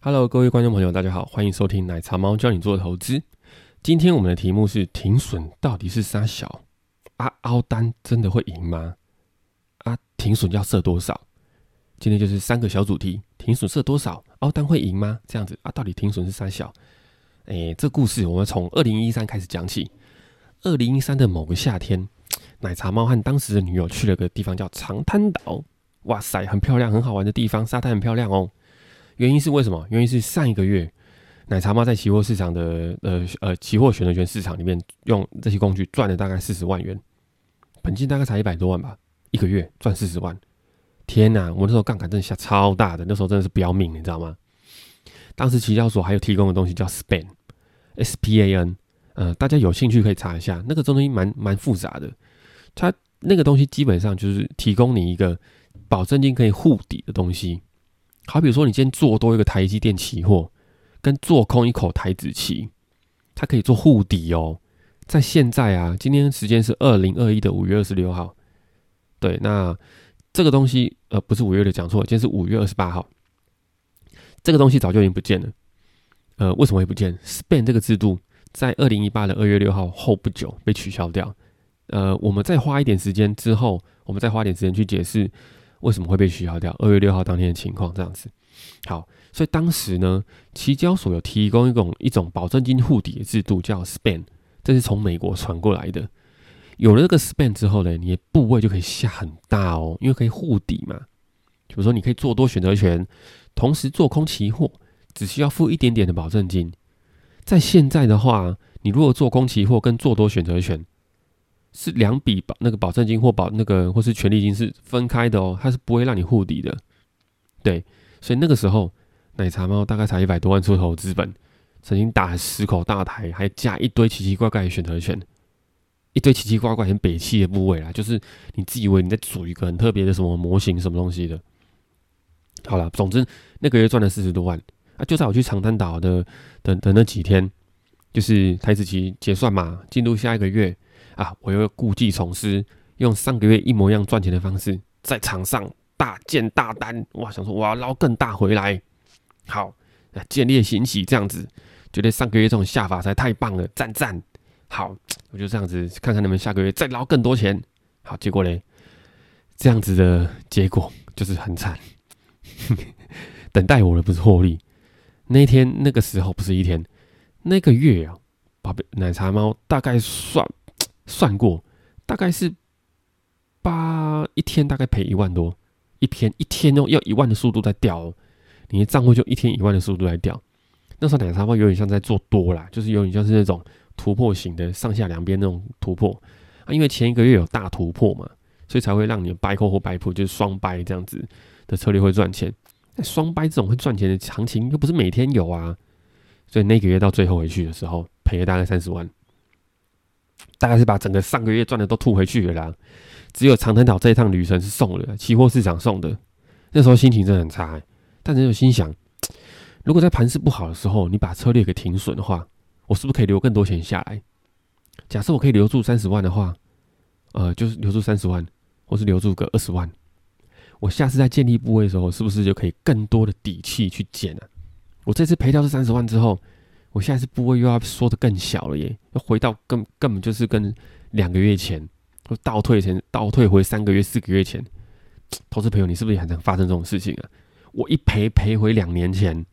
Hello，各位观众朋友，大家好，欢迎收听奶茶猫教你做投资。今天我们的题目是停损到底是杀小啊？凹单真的会赢吗？啊，停损要设多少？今天就是三个小主题：停损设多少？凹单会赢吗？这样子啊，到底停损是杀小？哎，这故事我们从二零一三开始讲起。二零一三的某个夏天，奶茶猫和当时的女友去了个地方叫长滩岛。哇塞，很漂亮，很好玩的地方，沙滩很漂亮哦。原因是为什么？原因是上一个月，奶茶猫在期货市场的呃呃期货选择权市场里面用这些工具赚了大概四十万元，本金大概才一百多万吧，一个月赚四十万，天哪！我那时候杠杆真的下超大的，那时候真的是不要命，你知道吗？当时期交所还有提供的东西叫 Span，S P A N。呃，大家有兴趣可以查一下，那个东西蛮蛮复杂的。它那个东西基本上就是提供你一个保证金可以护底的东西。好比说，你今天做多一个台积电期货，跟做空一口台子期，它可以做护底哦。在现在啊，今天时间是二零二一的五月二十六号。对，那这个东西呃不是五月的讲错，今天是五月二十八号。这个东西早就已经不见了。呃，为什么会不见？Span 这个制度。在二零一八的二月六号后不久被取消掉。呃，我们再花一点时间之后，我们再花点时间去解释为什么会被取消掉。二月六号当天的情况这样子。好，所以当时呢，期交所有提供一种一种保证金护底的制度，叫 Span，这是从美国传过来的。有了这个 Span 之后呢，你的部位就可以下很大哦，因为可以护底嘛。比如说，你可以做多选择权，同时做空期货，只需要付一点点的保证金。在现在的话，你如果做空期货跟做多选择权是两笔保那个保证金或保那个或是权利金是分开的哦，它是不会让你护底的。对，所以那个时候奶茶猫大概才一百多万出头资本，曾经打十口大台，还加一堆奇奇怪怪的选择权，一堆奇奇怪怪很北气的部位啦，就是你自以为你在组一个很特别的什么模型什么东西的。好了，总之那个月赚了四十多万。啊，就在我去长滩岛的的的那几天，就是台子期结算嘛，进入下一个月啊，我又故技重施，用上个月一模一样赚钱的方式，在场上大建大单，哇，想说我要捞更大回来，好，建立欣喜这样子，觉得上个月这种下法才太棒了，赞赞，好，我就这样子看看能不能下个月再捞更多钱，好，结果嘞，这样子的结果就是很惨，等待我的不是获利。那天那个时候不是一天，那个月啊，宝贝奶茶猫大概算算过，大概是八一天大概赔一万多，一天一天哦要一万的速度在掉，你的账户就一天一万的速度在掉。那时候奶茶猫有点像在做多啦，就是有点像是那种突破型的上下两边那种突破啊，因为前一个月有大突破嘛，所以才会让你掰扣或掰铺就是双掰这样子的策略会赚钱。双掰这种会赚钱的行情又不是每天有啊，所以那个月到最后回去的时候赔了大概三十万，大概是把整个上个月赚的都吐回去了啦。只有长滩岛这一趟旅程是送的，期货市场送的。那时候心情真的很差，但是又心想，如果在盘势不好的时候你把策略给停损的话，我是不是可以留更多钱下来？假设我可以留住三十万的话，呃，就是留住三十万，或是留住个二十万。我下次在建立部位的时候，是不是就可以更多的底气去减呢？我这次赔掉这三十万之后，我现在是部位又要缩的更小了耶，要回到根根本就是跟两个月前，或倒退前倒退回三个月、四个月前。投资朋友，你是不是也很常发生这种事情啊？我一赔赔回两年前，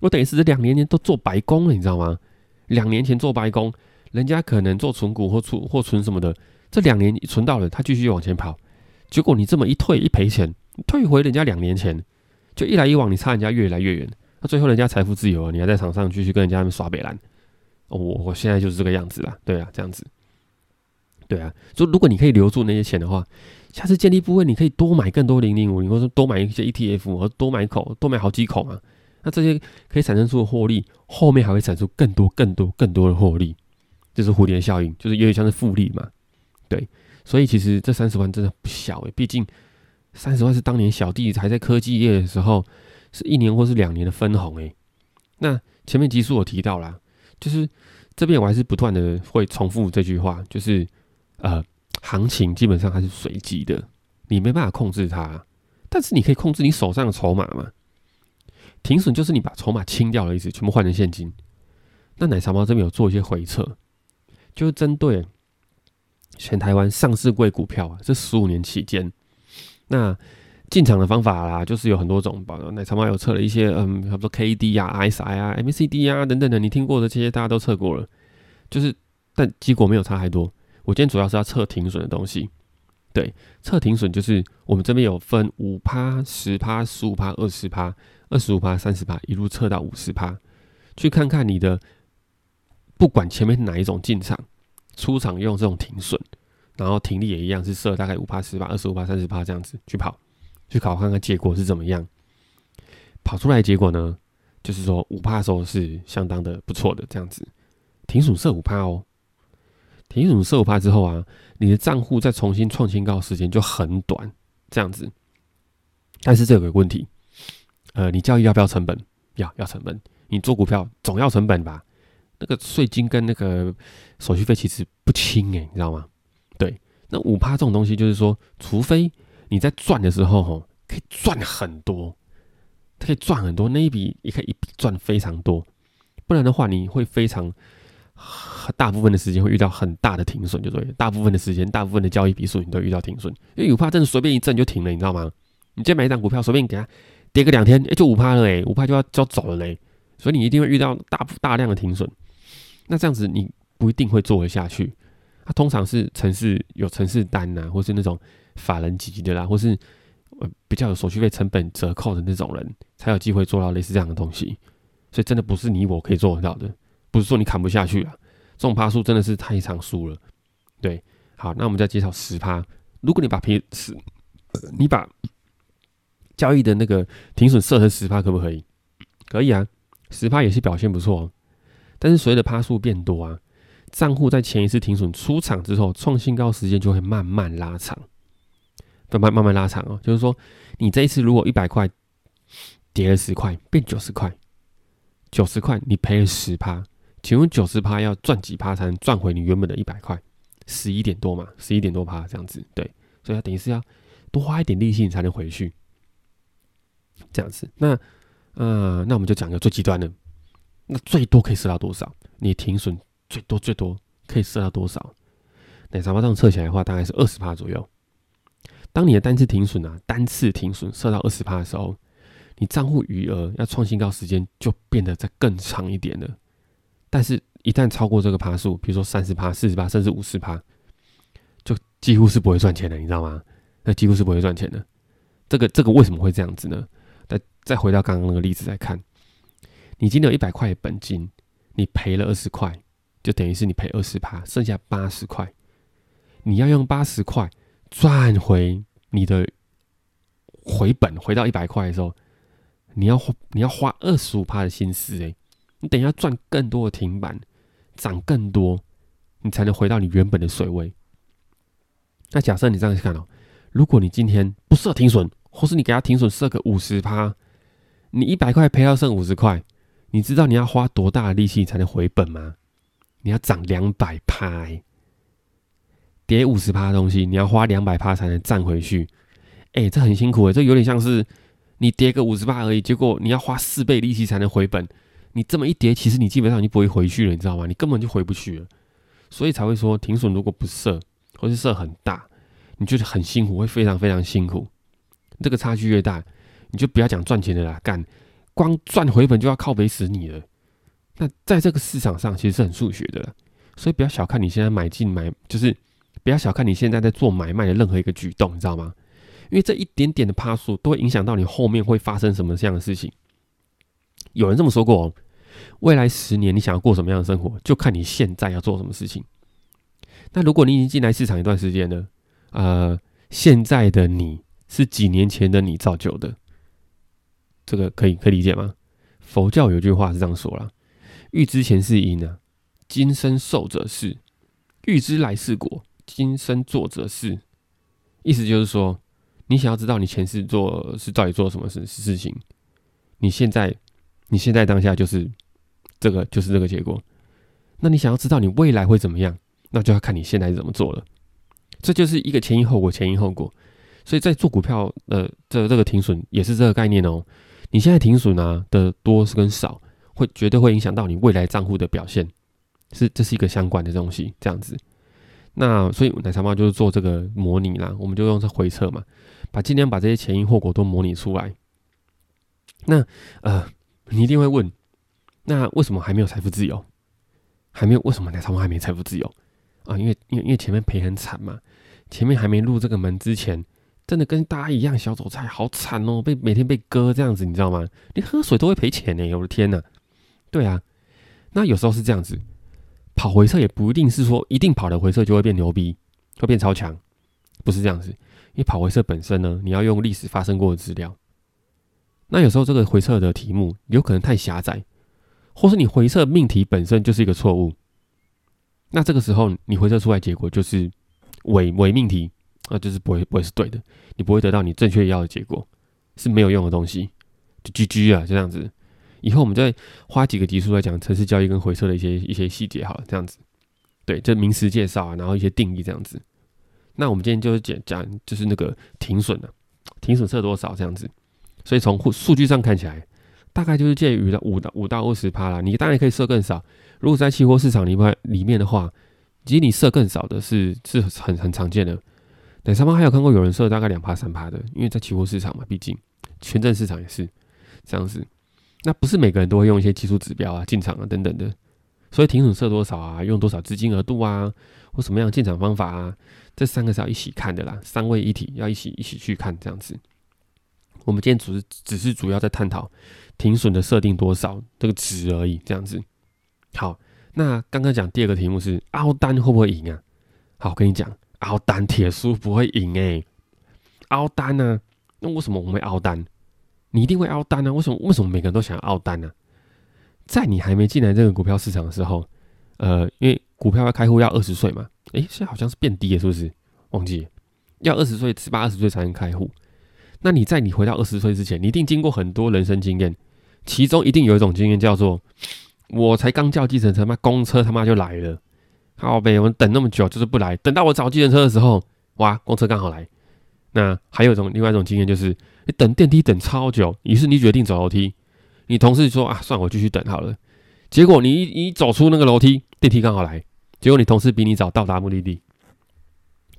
我等于是这两年年都做白工了，你知道吗？两年前做白工，人家可能做存股或存或存什么的，这两年存到了，他继续往前跑。结果你这么一退一赔钱，退回人家两年前，就一来一往，你差人家越来越远。最后人家财富自由了，你还在场上继续跟人家们耍北兰。我我现在就是这个样子啦，对啊，这样子，对啊。就如果你可以留住那些钱的话，下次建立部位你可以多买更多零零五，或者多买一些 ETF，或多买口，多买好几口嘛。那这些可以产生出的获利，后面还会产出更多更多更多的获利，就是蝴蝶效应，就是有点像是复利嘛，对。所以其实这三十万真的不小诶，毕竟三十万是当年小弟还在科技业的时候，是一年或是两年的分红诶。那前面集数我提到啦，就是这边我还是不断的会重复这句话，就是呃，行情基本上还是随机的，你没办法控制它，但是你可以控制你手上的筹码嘛。停损就是你把筹码清掉的意思，全部换成现金。那奶茶猫这边有做一些回撤，就是针对全台湾上市贵股票啊，这十五年期间，那进场的方法啦，就是有很多种。吧。奶茶猫有测了一些，嗯，比如说 K D 啊、RSI 啊、MACD 啊等等的，你听过的这些大家都测过了，就是但结果没有差太多。我今天主要是要测停损的东西。对，测停损就是我们这边有分五趴、十趴、十五趴、二十趴、二十五趴、三十趴，一路测到五十趴，去看看你的。不管前面哪一种进场，出场用这种停损，然后停利也一样是设大概五趴、十趴、二十五趴、三十趴这样子去跑，去考看看结果是怎么样。跑出来结果呢，就是说五趴的时候是相当的不错的这样子，停损设五趴哦。停损设五趴之后啊，你的账户再重新创新高时间就很短这样子。但是这有个问题，呃，你交易要不要成本？要要成本。你做股票总要成本吧？那个税金跟那个手续费其实不轻诶，你知道吗？对，那五趴这种东西，就是说，除非你在赚的时候，吼，可以赚很多，它可以赚很多，那一笔也可以一笔赚非常多，不然的话，你会非常大部分的时间会遇到很大的停损，就对，大部分的时间，大部分的交易笔数，你都遇到停损，因为五趴真的随便一震就停了，你知道吗？你今天买一张股票，随便给它跌个两天，哎，就五趴了，哎，五趴就要就要走了嘞，所以你一定会遇到大大量的停损。那这样子你不一定会做得下去，它通常是城市有城市单呐，或是那种法人级的啦，或是比较有手续费成本折扣的那种人，才有机会做到类似这样的东西。所以真的不是你我可以做得到的，不是说你砍不下去啊，这种趴数真的是太长数了。对，好，那我们再介绍十趴。如果你把平十，你把交易的那个停损设成十趴，可不可以？可以啊，十趴也是表现不错。但是随着趴数变多啊，账户在前一次停损出场之后，创新高时间就会慢慢拉长，慢慢慢慢拉长哦。就是说，你这一次如果一百块跌了十块，变九十块，九十块你赔了十趴，请问九十趴要赚几趴才能赚回你原本的一百块？十一点多嘛，十一点多趴这样子，对，所以它等于是要多花一点利息你才能回去，这样子。那呃，那我们就讲个最极端的。那最多可以设到多少？你停损最多最多可以设到多少？奶茶包这样测起来的话，大概是二十趴左右。当你的单次停损啊，单次停损设到二十趴的时候，你账户余额要创新高时间就变得再更长一点了。但是，一旦超过这个趴数，比如说三十趴、四十趴，甚至五十趴，就几乎是不会赚钱的，你知道吗？那几乎是不会赚钱的。这个这个为什么会这样子呢？再再回到刚刚那个例子来看。你今天有一百块本金，你赔了二十块，就等于是你赔二十趴，剩下八十块，你要用八十块赚回你的回本，回到一百块的时候，你要你要花二十五趴的心思诶，你等一下赚更多的停板，涨更多，你才能回到你原本的水位。那假设你这样去看哦，如果你今天不设停损，或是你给他停损设个五十趴，你一百块赔到剩五十块。你知道你要花多大的力气才能回本吗？你要涨两百趴，跌五十趴的东西，你要花两百趴才能赚回去。哎，这很辛苦哎，这有点像是你跌个五十趴而已，结果你要花四倍力气才能回本。你这么一跌，其实你基本上就不会回去了，你知道吗？你根本就回不去了。所以才会说停损如果不设，或是设很大，你觉得很辛苦，会非常非常辛苦。这个差距越大，你就不要讲赚钱的啦，干。光赚回本就要靠北死你了，那在这个市场上其实是很数学的了，所以不要小看你现在买进买，就是不要小看你现在在做买卖的任何一个举动，你知道吗？因为这一点点的趴数都会影响到你后面会发生什么这样的事情。有人这么说过，哦未来十年你想要过什么样的生活，就看你现在要做什么事情。那如果你已经进来市场一段时间了，呃，现在的你是几年前的你造就的。这个可以可以理解吗？佛教有句话是这样说了：“欲知前世因啊，今生受者是；欲知来世果，今生做者是。”意思就是说，你想要知道你前世做是到底做什么事事情，你现在你现在当下就是这个就是这个结果。那你想要知道你未来会怎么样，那就要看你现在怎么做了。这就是一个前因后果，前因后果。所以在做股票，呃，这这个停损也是这个概念哦。你现在停损啊的多是跟少，会绝对会影响到你未来账户的表现，是这是一个相关的东西，这样子。那所以奶茶猫就是做这个模拟啦，我们就用这回测嘛，把尽量把这些前因后果都模拟出来。那呃，你一定会问，那为什么还没有财富自由？还没有？为什么奶茶猫还没财富自由啊？因为因为因为前面赔很惨嘛，前面还没入这个门之前，真的跟大家一样小韭菜，好惨哦，被每天被割这样子，你知道吗？你喝水都会赔钱呢，我的天呐！对啊，那有时候是这样子。跑回撤也不一定是说一定跑的回撤就会变牛逼，会变超强，不是这样子。因为跑回撤本身呢，你要用历史发生过的资料。那有时候这个回撤的题目有可能太狭窄，或是你回撤命题本身就是一个错误。那这个时候你回测出来结果就是伪伪命题，那就是不会不会是对的，你不会得到你正确要的结果，是没有用的东西，就 GG 啊，就这样子。以后我们再花几个集数来讲城市交易跟回撤的一些一些细节，好，这样子，对，这名词介绍啊，然后一些定义这样子。那我们今天就是讲讲，就是那个停损的，停损设多少这样子。所以从数据上看起来，大概就是介于五到五到二十趴啦。你当然可以设更少，如果在期货市场里面里面的话，其实你设更少的是是很很常见的。等上方还有看过有人设大概两趴三趴的，因为在期货市场嘛，毕竟权证市场也是这样子。那不是每个人都会用一些技术指标啊、进场啊等等的，所以停损设多少啊、用多少资金额度啊，或什么样的进场方法啊，这三个是要一起看的啦，三位一体要一起一起去看这样子。我们今天只是只是主要在探讨停损的设定多少这个值而已，这样子。好，那刚刚讲第二个题目是凹单会不会赢啊？好，我跟你讲，凹单铁叔不会赢诶。凹单呢？那为什么我们会凹单？你一定会凹单啊？为什么？为什么每个人都想要凹单呢？在你还没进来这个股票市场的时候，呃，因为股票要开户要二十岁嘛，诶，现在好像是变低了，是不是？忘记要二十岁，十八二十岁才能开户。那你在你回到二十岁之前，你一定经过很多人生经验，其中一定有一种经验叫做：我才刚叫计程车，妈公车他妈就来了，好呗，我们等那么久就是不来，等到我找计程车的时候，哇，公车刚好来。那还有一种另外一种经验就是。你等电梯等超久，于是你决定走楼梯。你同事说啊，算我继续等好了。结果你一一走出那个楼梯，电梯刚好来。结果你同事比你早到达目的地，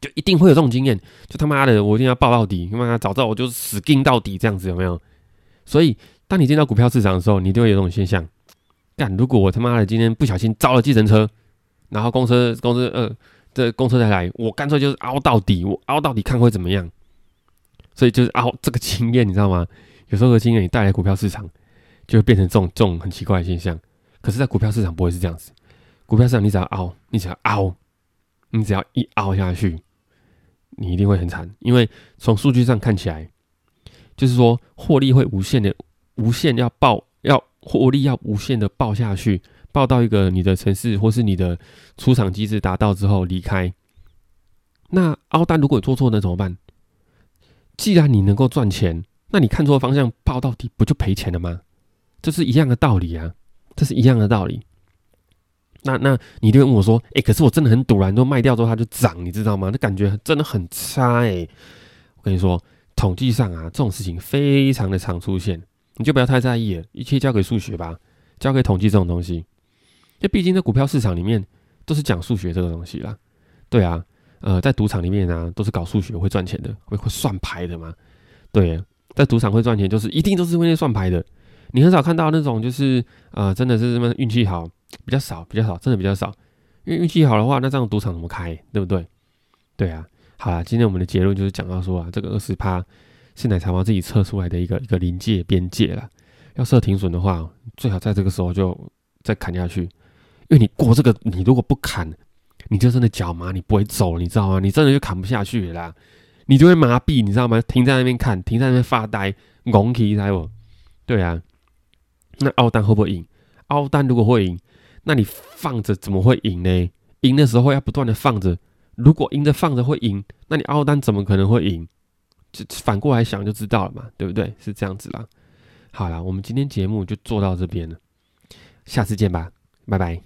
就一定会有这种经验。就他妈的，我一定要报到底，他妈早知道我就死盯到底，这样子有没有？所以，当你进到股票市场的时候，你就会有这种现象。干，如果我他妈的今天不小心招了计程车，然后公车公车呃这公车再来，我干脆就是凹到底，我凹到底看会怎么样？所以就是啊，这个经验你知道吗？有时候的经验你带来股票市场，就会变成这种这种很奇怪的现象。可是，在股票市场不会是这样子。股票市场你只要凹，你只要凹，你只要一凹下去，你一定会很惨。因为从数据上看起来，就是说获利会无限的、无限要爆，要获利要无限的爆下去，爆到一个你的城市或是你的出场机制达到之后离开。那凹单如果做错，那怎么办？既然你能够赚钱，那你看错方向报到底不就赔钱了吗？这是一样的道理啊，这是一样的道理。那那你就会问我说：“哎，可是我真的很赌然，后卖掉之后它就涨，你知道吗？那感觉真的很差哎。”我跟你说，统计上啊，这种事情非常的常出现，你就不要太在意了，一切交给数学吧，交给统计这种东西。因为毕竟在股票市场里面都是讲数学这个东西啦，对啊。呃，在赌场里面呢，都是搞数学会赚钱的，会会算牌的嘛。对，在赌场会赚钱，就是一定都是会算牌的。你很少看到那种就是呃，真的是什么运气好，比较少，比较少，真的比较少。因为运气好的话，那这样赌场怎么开，对不对？对啊。好了，今天我们的结论就是讲到说啊，这个二十趴是奶茶猫自己测出来的一个一个临界边界了。要设停损的话，最好在这个时候就再砍下去，因为你过这个，你如果不砍。你就真的脚麻，你不会走，你知道吗？你真的就砍不下去啦，你就会麻痹，你知道吗？停在那边看，停在那边发呆，拱起来不？对啊，那奥丹会不会赢？奥丹如果会赢，那你放着怎么会赢呢？赢的时候要不断的放着，如果赢着放着会赢，那你奥丹怎么可能会赢？就反过来想就知道了嘛，对不对？是这样子啦。好了，我们今天节目就做到这边了，下次见吧，拜拜。